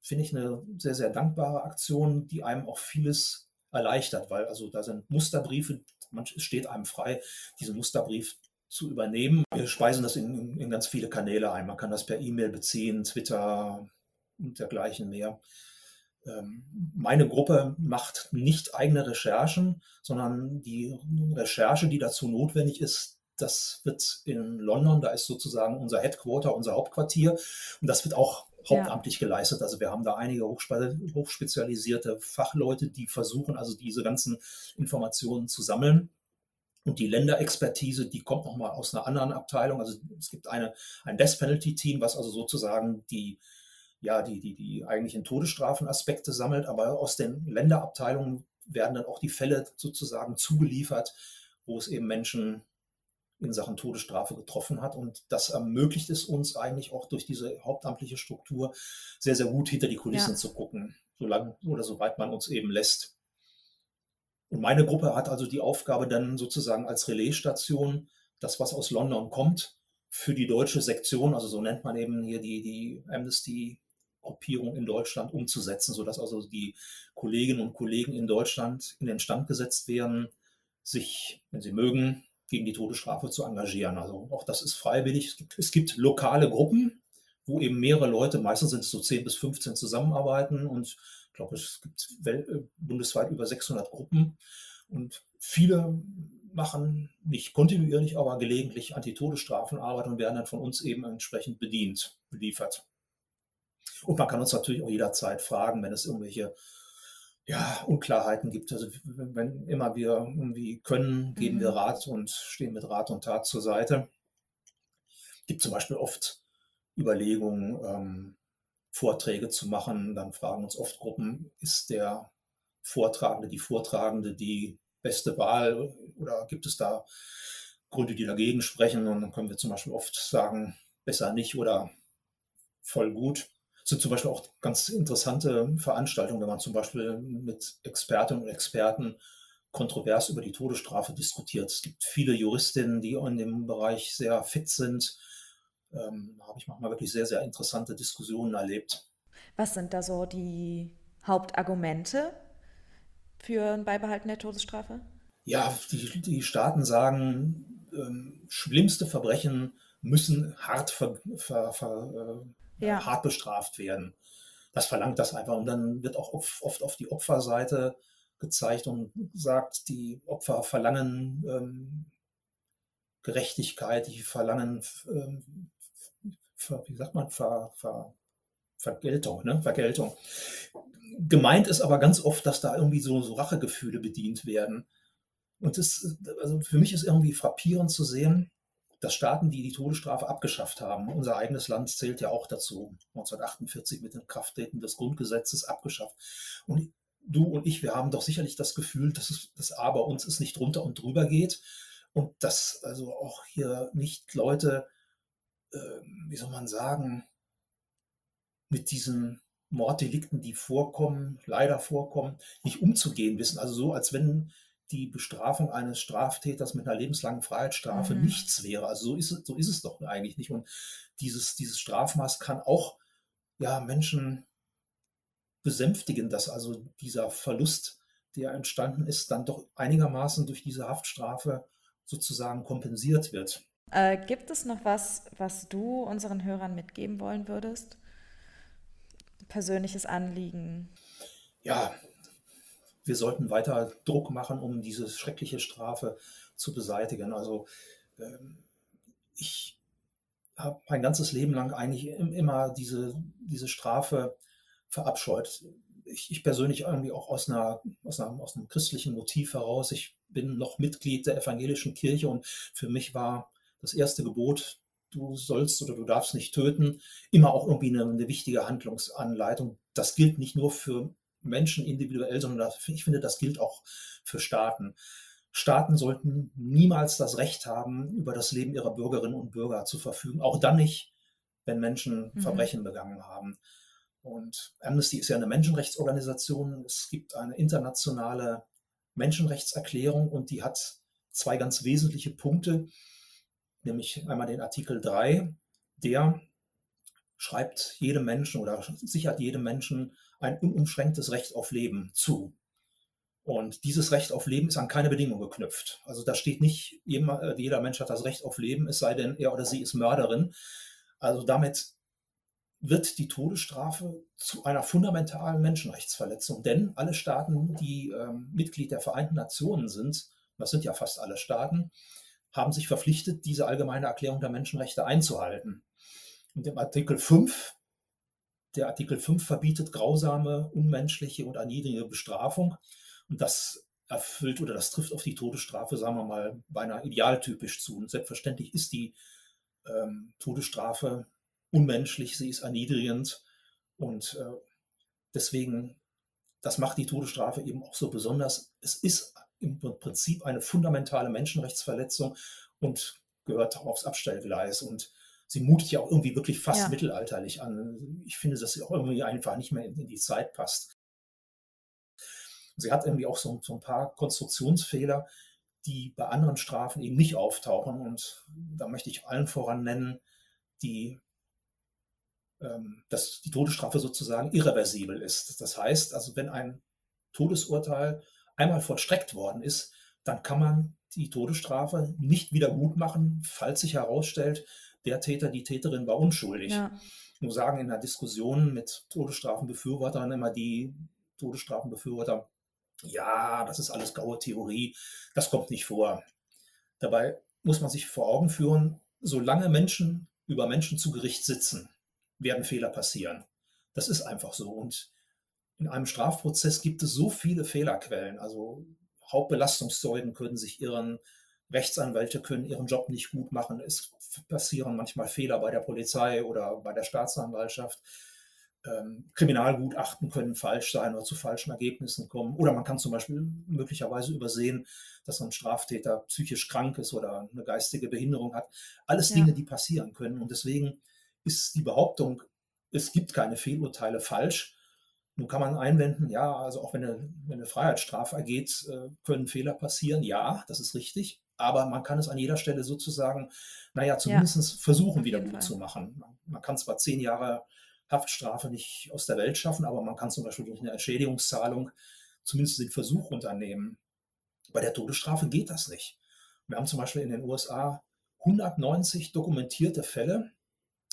finde ich, eine sehr, sehr dankbare Aktion, die einem auch vieles erleichtert, weil also da sind Musterbriefe, man steht einem frei, diesen Musterbrief zu übernehmen. Wir speisen das in, in ganz viele Kanäle ein. Man kann das per E-Mail beziehen, Twitter und dergleichen mehr. Ähm, meine Gruppe macht nicht eigene Recherchen, sondern die Recherche, die dazu notwendig ist, das wird in London, da ist sozusagen unser Headquarter, unser Hauptquartier und das wird auch hauptamtlich ja. geleistet. Also wir haben da einige hochspezialisierte Fachleute, die versuchen also diese ganzen Informationen zu sammeln und die Länderexpertise, die kommt nochmal aus einer anderen Abteilung. Also es gibt eine, ein Death Penalty Team, was also sozusagen die, ja, die, die, die eigentlichen Todesstrafenaspekte sammelt, aber aus den Länderabteilungen werden dann auch die Fälle sozusagen zugeliefert, wo es eben Menschen in Sachen Todesstrafe getroffen hat. Und das ermöglicht es uns eigentlich auch durch diese hauptamtliche Struktur sehr, sehr gut hinter die Kulissen ja. zu gucken, solange oder soweit man uns eben lässt. Und meine Gruppe hat also die Aufgabe dann sozusagen als Relaisstation das, was aus London kommt, für die deutsche Sektion, also so nennt man eben hier die, die Amnesty-Gruppierung in Deutschland umzusetzen, sodass also die Kolleginnen und Kollegen in Deutschland in den Stand gesetzt werden, sich, wenn sie mögen, gegen die Todesstrafe zu engagieren. Also auch das ist freiwillig. Es gibt, es gibt lokale Gruppen, wo eben mehrere Leute, meistens sind es so 10 bis 15 zusammenarbeiten und ich glaube, es gibt äh, bundesweit über 600 Gruppen und viele machen nicht kontinuierlich, aber gelegentlich Antitodesstrafenarbeit und werden dann von uns eben entsprechend bedient, beliefert. Und man kann uns natürlich auch jederzeit fragen, wenn es irgendwelche ja, Unklarheiten gibt. Also wenn immer wir irgendwie können, geben mhm. wir Rat und stehen mit Rat und Tat zur Seite. Es gibt zum Beispiel oft Überlegungen, ähm, Vorträge zu machen. Dann fragen uns oft Gruppen, ist der Vortragende, die Vortragende die beste Wahl oder gibt es da Gründe, die dagegen sprechen? Und dann können wir zum Beispiel oft sagen, besser nicht oder voll gut. Es sind zum Beispiel auch ganz interessante Veranstaltungen, wenn man zum Beispiel mit Expertinnen und Experten kontrovers über die Todesstrafe diskutiert. Es gibt viele Juristinnen, die in dem Bereich sehr fit sind. Ähm, da habe ich manchmal wirklich sehr, sehr interessante Diskussionen erlebt. Was sind da so die Hauptargumente für ein Beibehalten der Todesstrafe? Ja, die, die Staaten sagen, ähm, schlimmste Verbrechen müssen hart, ver, ver, ver, äh, ja. hart bestraft werden. Das verlangt das einfach. Und dann wird auch oft auf die Opferseite gezeigt und sagt, die Opfer verlangen ähm, Gerechtigkeit, die verlangen, ähm, wie sagt man, ver, ver, Vergeltung, ne? Vergeltung. Gemeint ist aber ganz oft, dass da irgendwie so, so Rachegefühle bedient werden. Und das, also für mich ist irgendwie frappierend zu sehen, dass Staaten, die die Todesstrafe abgeschafft haben, unser eigenes Land zählt ja auch dazu, 1948 mit dem Krafttreten des Grundgesetzes abgeschafft. Und du und ich, wir haben doch sicherlich das Gefühl, dass es dass A bei uns es nicht drunter und drüber geht und dass also auch hier nicht Leute, äh, wie soll man sagen, mit diesen Morddelikten, die vorkommen, leider vorkommen, nicht umzugehen wissen. Also so, als wenn die Bestrafung eines Straftäters mit einer lebenslangen Freiheitsstrafe mhm. nichts wäre. Also so ist, es, so ist es doch eigentlich nicht. Und dieses, dieses Strafmaß kann auch ja, Menschen besänftigen, dass also dieser Verlust, der entstanden ist, dann doch einigermaßen durch diese Haftstrafe sozusagen kompensiert wird. Äh, gibt es noch was, was du unseren Hörern mitgeben wollen würdest? persönliches Anliegen? Ja, wir sollten weiter Druck machen, um diese schreckliche Strafe zu beseitigen. Also ähm, ich habe mein ganzes Leben lang eigentlich immer diese, diese Strafe verabscheut. Ich, ich, persönlich irgendwie auch aus, einer, aus, einer, aus einem christlichen Motiv heraus. Ich bin noch Mitglied der evangelischen Kirche und für mich war das erste Gebot du sollst oder du darfst nicht töten, immer auch irgendwie eine, eine wichtige Handlungsanleitung. Das gilt nicht nur für Menschen individuell, sondern ich finde, das gilt auch für Staaten. Staaten sollten niemals das Recht haben, über das Leben ihrer Bürgerinnen und Bürger zu verfügen, auch dann nicht, wenn Menschen mhm. Verbrechen begangen haben. Und Amnesty ist ja eine Menschenrechtsorganisation. Es gibt eine internationale Menschenrechtserklärung und die hat zwei ganz wesentliche Punkte nämlich einmal den Artikel 3, der schreibt jedem Menschen oder sichert jedem Menschen ein unumschränktes Recht auf Leben zu. Und dieses Recht auf Leben ist an keine Bedingung geknüpft. Also da steht nicht, äh, jeder Mensch hat das Recht auf Leben, es sei denn, er oder sie ist Mörderin. Also damit wird die Todesstrafe zu einer fundamentalen Menschenrechtsverletzung. Denn alle Staaten, die ähm, Mitglied der Vereinten Nationen sind, das sind ja fast alle Staaten, haben sich verpflichtet, diese allgemeine Erklärung der Menschenrechte einzuhalten. Und im Artikel 5, der Artikel 5 verbietet grausame, unmenschliche und erniedrigende Bestrafung. Und das erfüllt oder das trifft auf die Todesstrafe, sagen wir mal, beinahe idealtypisch zu. Und selbstverständlich ist die ähm, Todesstrafe unmenschlich, sie ist erniedrigend und äh, deswegen, das macht die Todesstrafe eben auch so besonders. Es ist im Prinzip eine fundamentale Menschenrechtsverletzung und gehört aufs Abstellgleis. Und sie mutet ja auch irgendwie wirklich fast ja. mittelalterlich an. Ich finde, dass sie auch irgendwie einfach nicht mehr in die Zeit passt. Sie hat irgendwie auch so, so ein paar Konstruktionsfehler, die bei anderen Strafen eben nicht auftauchen. Und da möchte ich allen voran nennen, die, ähm, dass die Todesstrafe sozusagen irreversibel ist. Das heißt, also wenn ein Todesurteil einmal vollstreckt worden ist, dann kann man die Todesstrafe nicht wieder gut machen, falls sich herausstellt, der Täter, die Täterin war unschuldig. Ja. Nur sagen in der Diskussion mit Todesstrafenbefürwortern immer die Todesstrafenbefürworter, ja, das ist alles graue Theorie, das kommt nicht vor. Dabei muss man sich vor Augen führen, solange Menschen über Menschen zu Gericht sitzen, werden Fehler passieren. Das ist einfach so. Und in einem Strafprozess gibt es so viele Fehlerquellen. Also Hauptbelastungszeugen können sich irren, Rechtsanwälte können ihren Job nicht gut machen. Es passieren manchmal Fehler bei der Polizei oder bei der Staatsanwaltschaft. Ähm, Kriminalgutachten können falsch sein oder zu falschen Ergebnissen kommen. Oder man kann zum Beispiel möglicherweise übersehen, dass ein Straftäter psychisch krank ist oder eine geistige Behinderung hat. Alles ja. Dinge, die passieren können. Und deswegen ist die Behauptung, es gibt keine Fehlurteile falsch. Nun kann man einwenden, ja, also auch wenn eine, wenn eine Freiheitsstrafe ergeht, äh, können Fehler passieren. Ja, das ist richtig. Aber man kann es an jeder Stelle sozusagen, naja, zumindest ja, versuchen, wieder gut zu machen. Man kann zwar zehn Jahre Haftstrafe nicht aus der Welt schaffen, aber man kann zum Beispiel durch eine Entschädigungszahlung zumindest den Versuch unternehmen. Bei der Todesstrafe geht das nicht. Wir haben zum Beispiel in den USA 190 dokumentierte Fälle,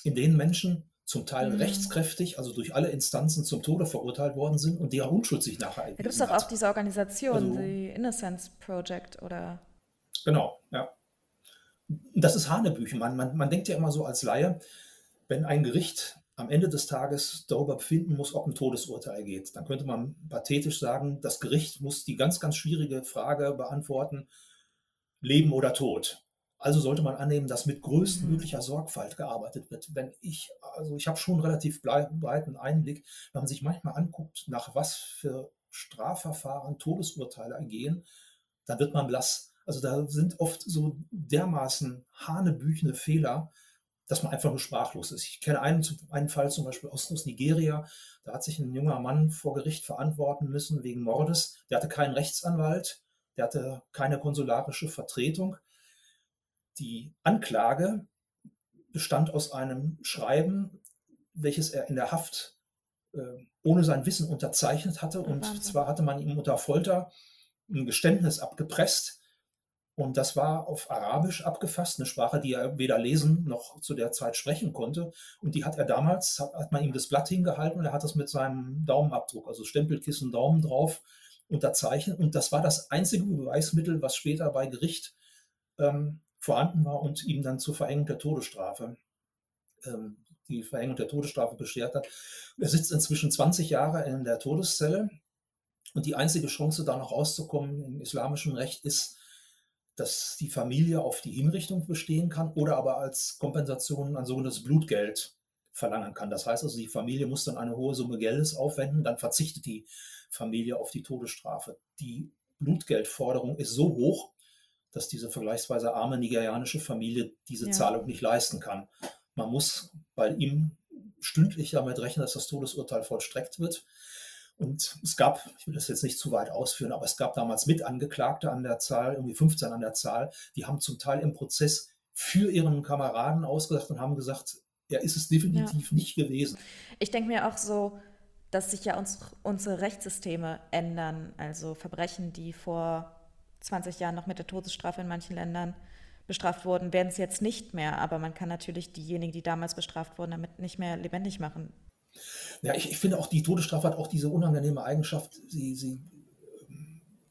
in denen Menschen zum Teil mhm. rechtskräftig, also durch alle Instanzen zum Tode verurteilt worden sind und deren Unschuld sich nachher Da gibt es doch auch diese Organisation, also, die Innocence Project oder... Genau, ja. Das ist Hanebüchen. Man, man, man denkt ja immer so als Laie, wenn ein Gericht am Ende des Tages darüber befinden muss, ob ein Todesurteil geht, dann könnte man pathetisch sagen, das Gericht muss die ganz, ganz schwierige Frage beantworten, Leben oder Tod. Also sollte man annehmen, dass mit größtmöglicher mhm. Sorgfalt gearbeitet wird. Wenn ich, also ich habe schon relativ breiten Einblick, wenn man sich manchmal anguckt, nach was für Strafverfahren Todesurteile ergehen, dann wird man blass. Also da sind oft so dermaßen hanebüchene Fehler, dass man einfach nur sprachlos ist. Ich kenne einen, einen Fall zum Beispiel aus, aus Nigeria, da hat sich ein junger Mann vor Gericht verantworten müssen wegen Mordes. Der hatte keinen Rechtsanwalt, der hatte keine konsularische Vertretung die Anklage bestand aus einem Schreiben, welches er in der Haft äh, ohne sein Wissen unterzeichnet hatte. Und Wahnsinn. zwar hatte man ihm unter Folter ein Geständnis abgepresst. Und das war auf Arabisch abgefasst, eine Sprache, die er weder lesen noch zu der Zeit sprechen konnte. Und die hat er damals, hat, man ihm das Blatt hingehalten und er hat das mit seinem Daumenabdruck, also Stempelkissen, Daumen drauf, unterzeichnet. Und das war das einzige Beweismittel, was später bei Gericht ähm, vorhanden war und ihm dann zur Verengung der Todesstrafe ähm, die Verhängung der Todesstrafe beschert hat. Er sitzt inzwischen 20 Jahre in der Todeszelle und die einzige Chance, da noch rauszukommen im islamischen Recht ist, dass die Familie auf die Hinrichtung bestehen kann oder aber als Kompensation ein sogenanntes Blutgeld verlangen kann. Das heißt also, die Familie muss dann eine hohe Summe Geldes aufwenden, dann verzichtet die Familie auf die Todesstrafe. Die Blutgeldforderung ist so hoch, dass diese vergleichsweise arme nigerianische Familie diese ja. Zahlung nicht leisten kann. Man muss bei ihm stündlich damit rechnen, dass das Todesurteil vollstreckt wird. Und es gab, ich will das jetzt nicht zu weit ausführen, aber es gab damals Mitangeklagte an der Zahl, irgendwie 15 an der Zahl, die haben zum Teil im Prozess für ihren Kameraden ausgesagt und haben gesagt, er ist es definitiv ja. nicht gewesen. Ich denke mir auch so, dass sich ja uns, unsere Rechtssysteme ändern. Also Verbrechen, die vor 20 Jahren noch mit der Todesstrafe in manchen Ländern bestraft wurden, werden es jetzt nicht mehr. Aber man kann natürlich diejenigen, die damals bestraft wurden, damit nicht mehr lebendig machen. Ja, ich, ich finde auch, die Todesstrafe hat auch diese unangenehme Eigenschaft, sie, sie,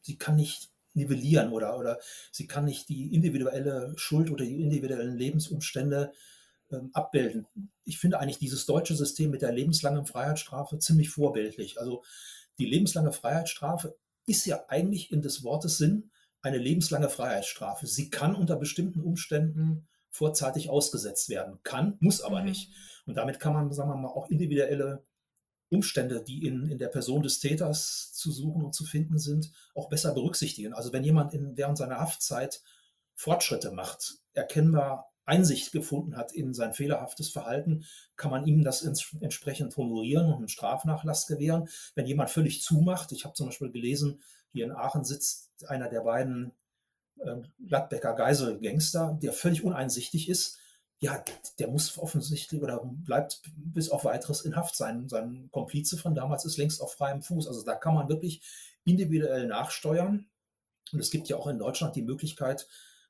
sie kann nicht nivellieren oder, oder sie kann nicht die individuelle Schuld oder die individuellen Lebensumstände ähm, abbilden. Ich finde eigentlich dieses deutsche System mit der lebenslangen Freiheitsstrafe ziemlich vorbildlich. Also die lebenslange Freiheitsstrafe ist ja eigentlich in des Wortes Sinn eine lebenslange Freiheitsstrafe. Sie kann unter bestimmten Umständen vorzeitig ausgesetzt werden. Kann, muss aber mhm. nicht. Und damit kann man, sagen wir mal, auch individuelle Umstände, die in, in der Person des Täters zu suchen und zu finden sind, auch besser berücksichtigen. Also wenn jemand in, während seiner Haftzeit Fortschritte macht, erkennbar Einsicht gefunden hat in sein fehlerhaftes Verhalten, kann man ihm das ins, entsprechend honorieren und einen Strafnachlass gewähren. Wenn jemand völlig zumacht, ich habe zum Beispiel gelesen, hier in Aachen sitzt einer der beiden äh, Gladbecker Geiselgangster, der völlig uneinsichtig ist. Ja, der muss offensichtlich oder bleibt bis auf weiteres in Haft sein. Sein Komplize von damals ist längst auf freiem Fuß. Also da kann man wirklich individuell nachsteuern. Und es gibt ja auch in Deutschland die Möglichkeit,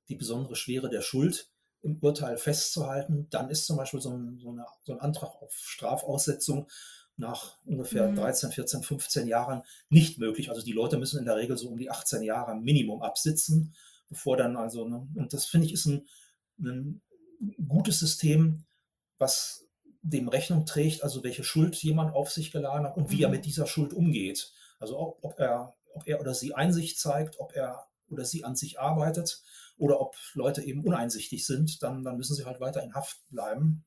die besondere Schwere der Schuld im Urteil festzuhalten. Dann ist zum Beispiel so ein, so eine, so ein Antrag auf Strafaussetzung nach ungefähr mhm. 13, 14, 15 Jahren nicht möglich. Also die Leute müssen in der Regel so um die 18 Jahre Minimum absitzen, bevor dann also, ne, und das finde ich ist ein, ein gutes System, was dem Rechnung trägt, also welche Schuld jemand auf sich geladen hat und wie mhm. er mit dieser Schuld umgeht. Also ob, ob, er, ob er oder sie Einsicht zeigt, ob er oder sie an sich arbeitet oder ob Leute eben uneinsichtig sind, dann, dann müssen sie halt weiter in Haft bleiben.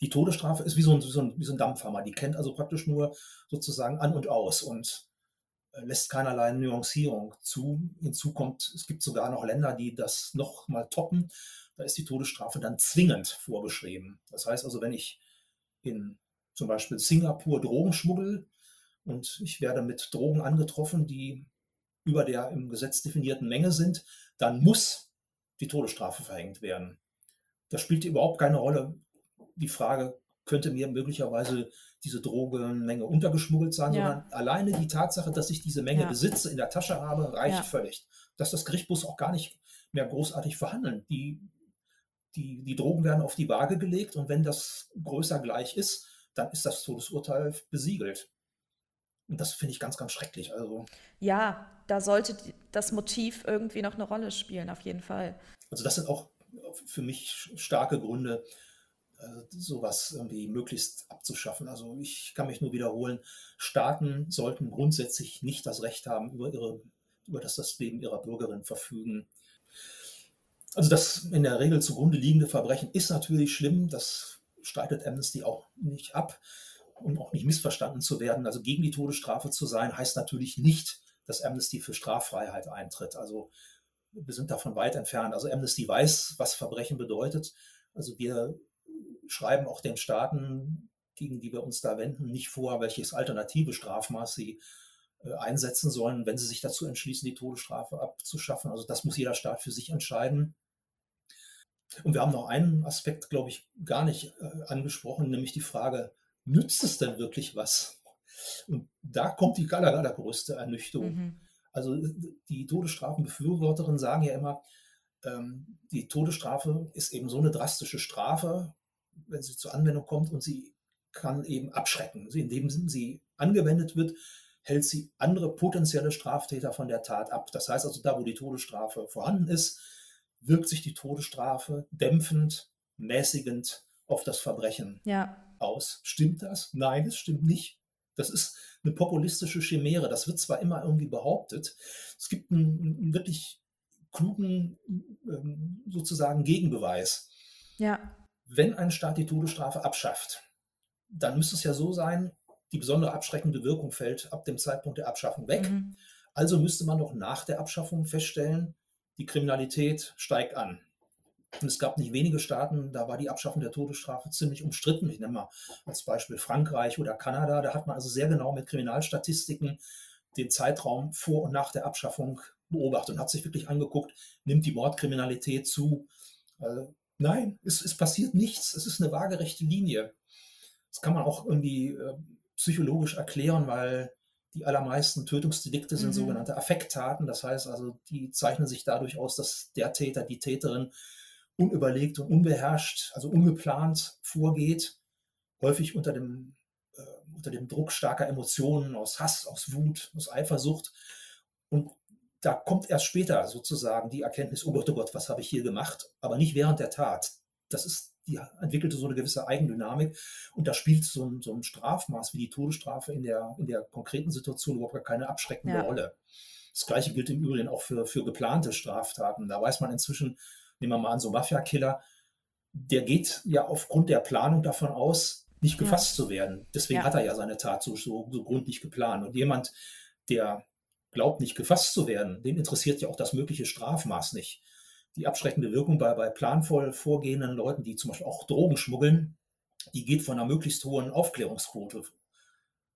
Die Todesstrafe ist wie so, ein, wie, so ein, wie so ein Dampfhammer. Die kennt also praktisch nur sozusagen an und aus und lässt keinerlei Nuancierung zu. Hinzu kommt, es gibt sogar noch Länder, die das noch mal toppen. Da ist die Todesstrafe dann zwingend vorgeschrieben. Das heißt also, wenn ich in zum Beispiel Singapur Drogenschmuggel und ich werde mit Drogen angetroffen, die über der im Gesetz definierten Menge sind, dann muss die Todesstrafe verhängt werden. Da spielt überhaupt keine Rolle die Frage, könnte mir möglicherweise diese Drogenmenge untergeschmuggelt sein, ja. sondern alleine die Tatsache, dass ich diese Menge ja. besitze, in der Tasche habe, reicht ja. völlig. Dass das Gericht muss auch gar nicht mehr großartig verhandeln. Die, die, die Drogen werden auf die Waage gelegt und wenn das größer gleich ist, dann ist das Todesurteil besiegelt. Und das finde ich ganz, ganz schrecklich. Also, ja, da sollte das Motiv irgendwie noch eine Rolle spielen, auf jeden Fall. Also das sind auch für mich starke Gründe, sowas irgendwie möglichst abzuschaffen. Also ich kann mich nur wiederholen, Staaten sollten grundsätzlich nicht das Recht haben, über, ihre, über das, das Leben ihrer Bürgerinnen verfügen. Also das in der Regel zugrunde liegende Verbrechen ist natürlich schlimm, das streitet Amnesty auch nicht ab, um auch nicht missverstanden zu werden. Also gegen die Todesstrafe zu sein, heißt natürlich nicht, dass Amnesty für Straffreiheit eintritt. Also wir sind davon weit entfernt. Also Amnesty weiß, was Verbrechen bedeutet. Also wir schreiben auch den Staaten, gegen die wir uns da wenden, nicht vor, welches alternative Strafmaß sie äh, einsetzen sollen, wenn sie sich dazu entschließen, die Todesstrafe abzuschaffen. Also das muss jeder Staat für sich entscheiden. Und wir haben noch einen Aspekt, glaube ich, gar nicht äh, angesprochen, nämlich die Frage, nützt es denn wirklich was? Und da kommt die aller, allergrößte Ernüchterung. Mhm. Also die Todesstrafenbefürworterinnen sagen ja immer, ähm, die Todesstrafe ist eben so eine drastische Strafe, wenn sie zur Anwendung kommt und sie kann eben abschrecken. Indem sie angewendet wird, hält sie andere potenzielle Straftäter von der Tat ab. Das heißt also, da wo die Todesstrafe vorhanden ist, wirkt sich die Todesstrafe dämpfend, mäßigend auf das Verbrechen ja. aus. Stimmt das? Nein, es stimmt nicht. Das ist eine populistische Chimäre. Das wird zwar immer irgendwie behauptet. Es gibt einen, einen wirklich klugen ähm, sozusagen Gegenbeweis. Ja wenn ein Staat die Todesstrafe abschafft, dann müsste es ja so sein, die besondere abschreckende Wirkung fällt ab dem Zeitpunkt der Abschaffung weg. Mhm. Also müsste man doch nach der Abschaffung feststellen, die Kriminalität steigt an. Und es gab nicht wenige Staaten, da war die Abschaffung der Todesstrafe ziemlich umstritten. Ich nenne mal als Beispiel Frankreich oder Kanada. Da hat man also sehr genau mit Kriminalstatistiken den Zeitraum vor und nach der Abschaffung beobachtet und hat sich wirklich angeguckt, nimmt die Mordkriminalität zu. Nein, es, es passiert nichts. Es ist eine waagerechte Linie. Das kann man auch irgendwie äh, psychologisch erklären, weil die allermeisten Tötungsdelikte sind mhm. sogenannte Affekttaten. Das heißt also, die zeichnen sich dadurch aus, dass der Täter, die Täterin unüberlegt und unbeherrscht, also ungeplant vorgeht, häufig unter dem, äh, unter dem Druck starker Emotionen, aus Hass, aus Wut, aus Eifersucht. Und da kommt erst später sozusagen die Erkenntnis, oh Gott, oh Gott, was habe ich hier gemacht? Aber nicht während der Tat. Das ist, die entwickelte so eine gewisse Eigendynamik und da spielt so ein, so ein Strafmaß wie die Todesstrafe in der, in der konkreten Situation überhaupt gar keine abschreckende ja. Rolle. Das Gleiche gilt im Übrigen auch für, für geplante Straftaten. Da weiß man inzwischen, nehmen wir mal an, so Mafia-Killer, der geht ja aufgrund der Planung davon aus, nicht gefasst ja. zu werden. Deswegen ja. hat er ja seine Tat so, so, so gründlich geplant. Und jemand, der glaubt nicht gefasst zu werden, den interessiert ja auch das mögliche Strafmaß nicht. Die abschreckende Wirkung bei, bei planvoll vorgehenden Leuten, die zum Beispiel auch Drogen schmuggeln, die geht von einer möglichst hohen Aufklärungsquote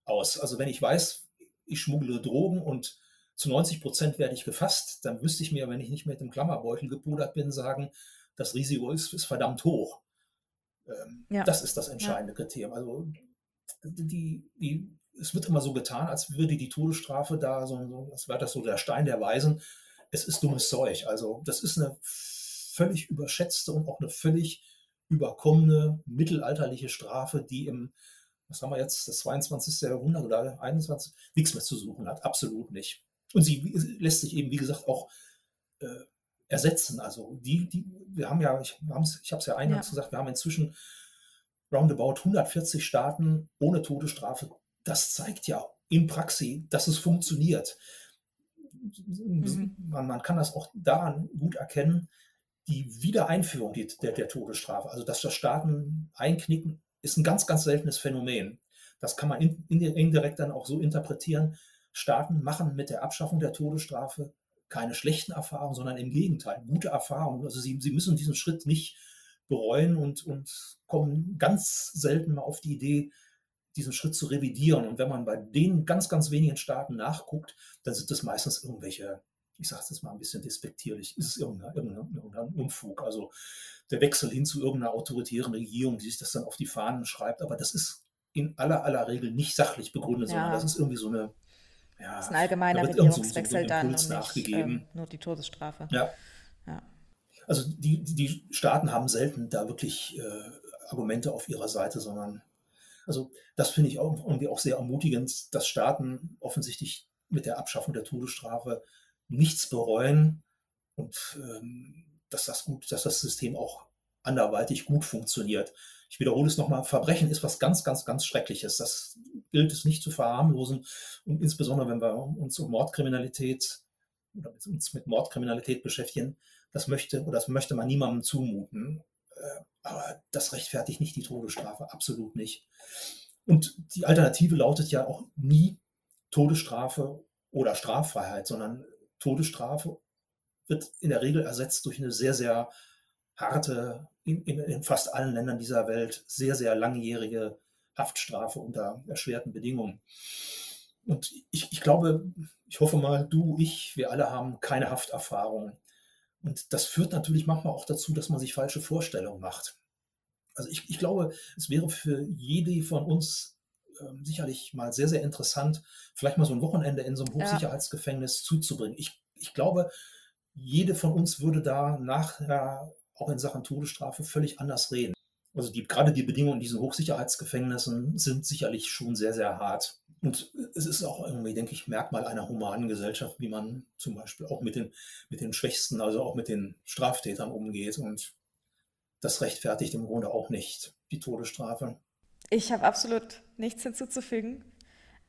aus. Also wenn ich weiß, ich schmuggle Drogen und zu 90 Prozent werde ich gefasst, dann wüsste ich mir, wenn ich nicht mit dem Klammerbeutel gepudert bin, sagen, das Risiko ist, ist verdammt hoch. Ähm, ja. Das ist das entscheidende ja. Kriterium. Also die, die es wird immer so getan, als würde die Todesstrafe da so, so als wäre das so der Stein der Weisen. Es ist dummes Zeug. Also das ist eine völlig überschätzte und auch eine völlig überkommene mittelalterliche Strafe, die im, was haben wir jetzt, das 22. Jahrhundert oder 21, nichts mehr zu suchen hat. Absolut nicht. Und sie lässt sich eben, wie gesagt, auch äh, ersetzen. Also die, die, wir haben ja, ich, ich habe es ja eingangs ja. gesagt, wir haben inzwischen roundabout 140 Staaten ohne Todesstrafe das zeigt ja in Praxis, dass es funktioniert. Mhm. Man, man, kann das auch daran gut erkennen, die Wiedereinführung der, der Todesstrafe, also dass das Staaten einknicken, ist ein ganz, ganz seltenes Phänomen. Das kann man in, in, indirekt dann auch so interpretieren. Staaten machen mit der Abschaffung der Todesstrafe keine schlechten Erfahrungen, sondern im Gegenteil, gute Erfahrungen. Also sie, sie müssen diesen Schritt nicht bereuen und, und kommen ganz selten mal auf die Idee, diesen Schritt zu revidieren. Und wenn man bei den ganz, ganz wenigen Staaten nachguckt, dann sind das meistens irgendwelche, ich sage es jetzt mal ein bisschen despektierlich, ist es irgendein, irgendein, irgendein Unfug. Also der Wechsel hin zu irgendeiner autoritären Regierung, die sich das dann auf die Fahnen schreibt. Aber das ist in aller, aller Regel nicht sachlich begründet, ja. sondern das ist irgendwie so eine. Ja, das ist ein allgemeiner da Regierungswechsel so, so dann und nicht, nachgegeben. Ähm, nur die Todesstrafe. Ja. ja. Also die, die Staaten haben selten da wirklich äh, Argumente auf ihrer Seite, sondern also das finde ich auch irgendwie auch sehr ermutigend, dass Staaten offensichtlich mit der Abschaffung der Todesstrafe nichts bereuen und ähm, dass das gut, dass das System auch anderweitig gut funktioniert. Ich wiederhole es nochmal, Verbrechen ist was ganz, ganz, ganz Schreckliches. Das gilt es nicht zu verharmlosen. Und insbesondere, wenn wir uns um Mordkriminalität oder uns mit Mordkriminalität beschäftigen, das möchte oder das möchte man niemandem zumuten. Äh, aber das rechtfertigt nicht die Todesstrafe, absolut nicht. Und die Alternative lautet ja auch nie Todesstrafe oder Straffreiheit, sondern Todesstrafe wird in der Regel ersetzt durch eine sehr, sehr harte, in, in, in, fast allen Ländern dieser Welt, sehr, sehr langjährige Haftstrafe unter erschwerten Bedingungen. Und ich, ich glaube, ich hoffe mal, du, ich, wir alle haben keine Hafterfahrung. Und das führt natürlich manchmal auch dazu, dass man sich falsche Vorstellungen macht. Also ich, ich glaube, es wäre für jede von uns ähm, sicherlich mal sehr, sehr interessant, vielleicht mal so ein Wochenende in so einem Hochsicherheitsgefängnis ja. zuzubringen. Ich, ich glaube, jede von uns würde da nachher auch in Sachen Todesstrafe völlig anders reden. Also die, gerade die Bedingungen in diesen Hochsicherheitsgefängnissen sind sicherlich schon sehr, sehr hart. Und es ist auch irgendwie, denke ich, Merkmal einer humanen Gesellschaft, wie man zum Beispiel auch mit den, mit den Schwächsten, also auch mit den Straftätern umgeht. Und das rechtfertigt im Grunde auch nicht die Todesstrafe. Ich habe absolut nichts hinzuzufügen.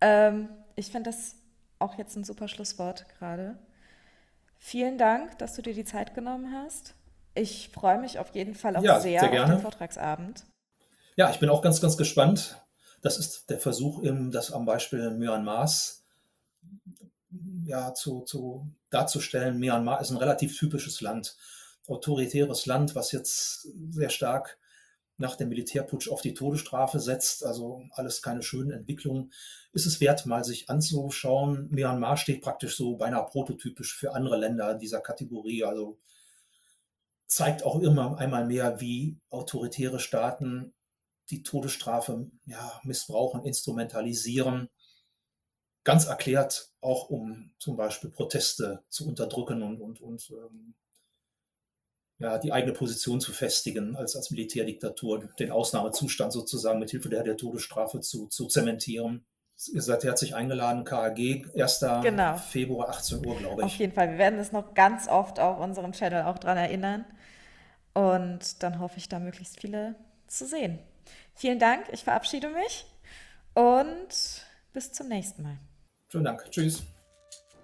Ähm, ich finde das auch jetzt ein super Schlusswort gerade. Vielen Dank, dass du dir die Zeit genommen hast. Ich freue mich auf jeden Fall auch ja, sehr, sehr auf den Vortragsabend. Ja, ich bin auch ganz, ganz gespannt. Das ist der Versuch, das am Beispiel Myanmars ja, zu, zu darzustellen. Myanmar ist ein relativ typisches Land, autoritäres Land, was jetzt sehr stark nach dem Militärputsch auf die Todesstrafe setzt, also alles keine schönen Entwicklungen, ist es wert, mal sich anzuschauen. Myanmar steht praktisch so beinahe prototypisch für andere Länder dieser Kategorie, also zeigt auch immer einmal mehr, wie autoritäre Staaten die Todesstrafe ja, missbrauchen, instrumentalisieren. Ganz erklärt auch, um zum Beispiel Proteste zu unterdrücken und, und, und ähm, ja, die eigene Position zu festigen als, als Militärdiktatur, den Ausnahmezustand sozusagen mit Hilfe der, der Todesstrafe zu, zu zementieren. Ihr seid herzlich eingeladen, KAG, 1. Genau. Februar, 18 Uhr, glaube ich. Auf jeden Fall. Wir werden es noch ganz oft auf unserem Channel auch daran erinnern. Und dann hoffe ich, da möglichst viele zu sehen. Vielen Dank, ich verabschiede mich und bis zum nächsten Mal. Vielen Dank. Tschüss.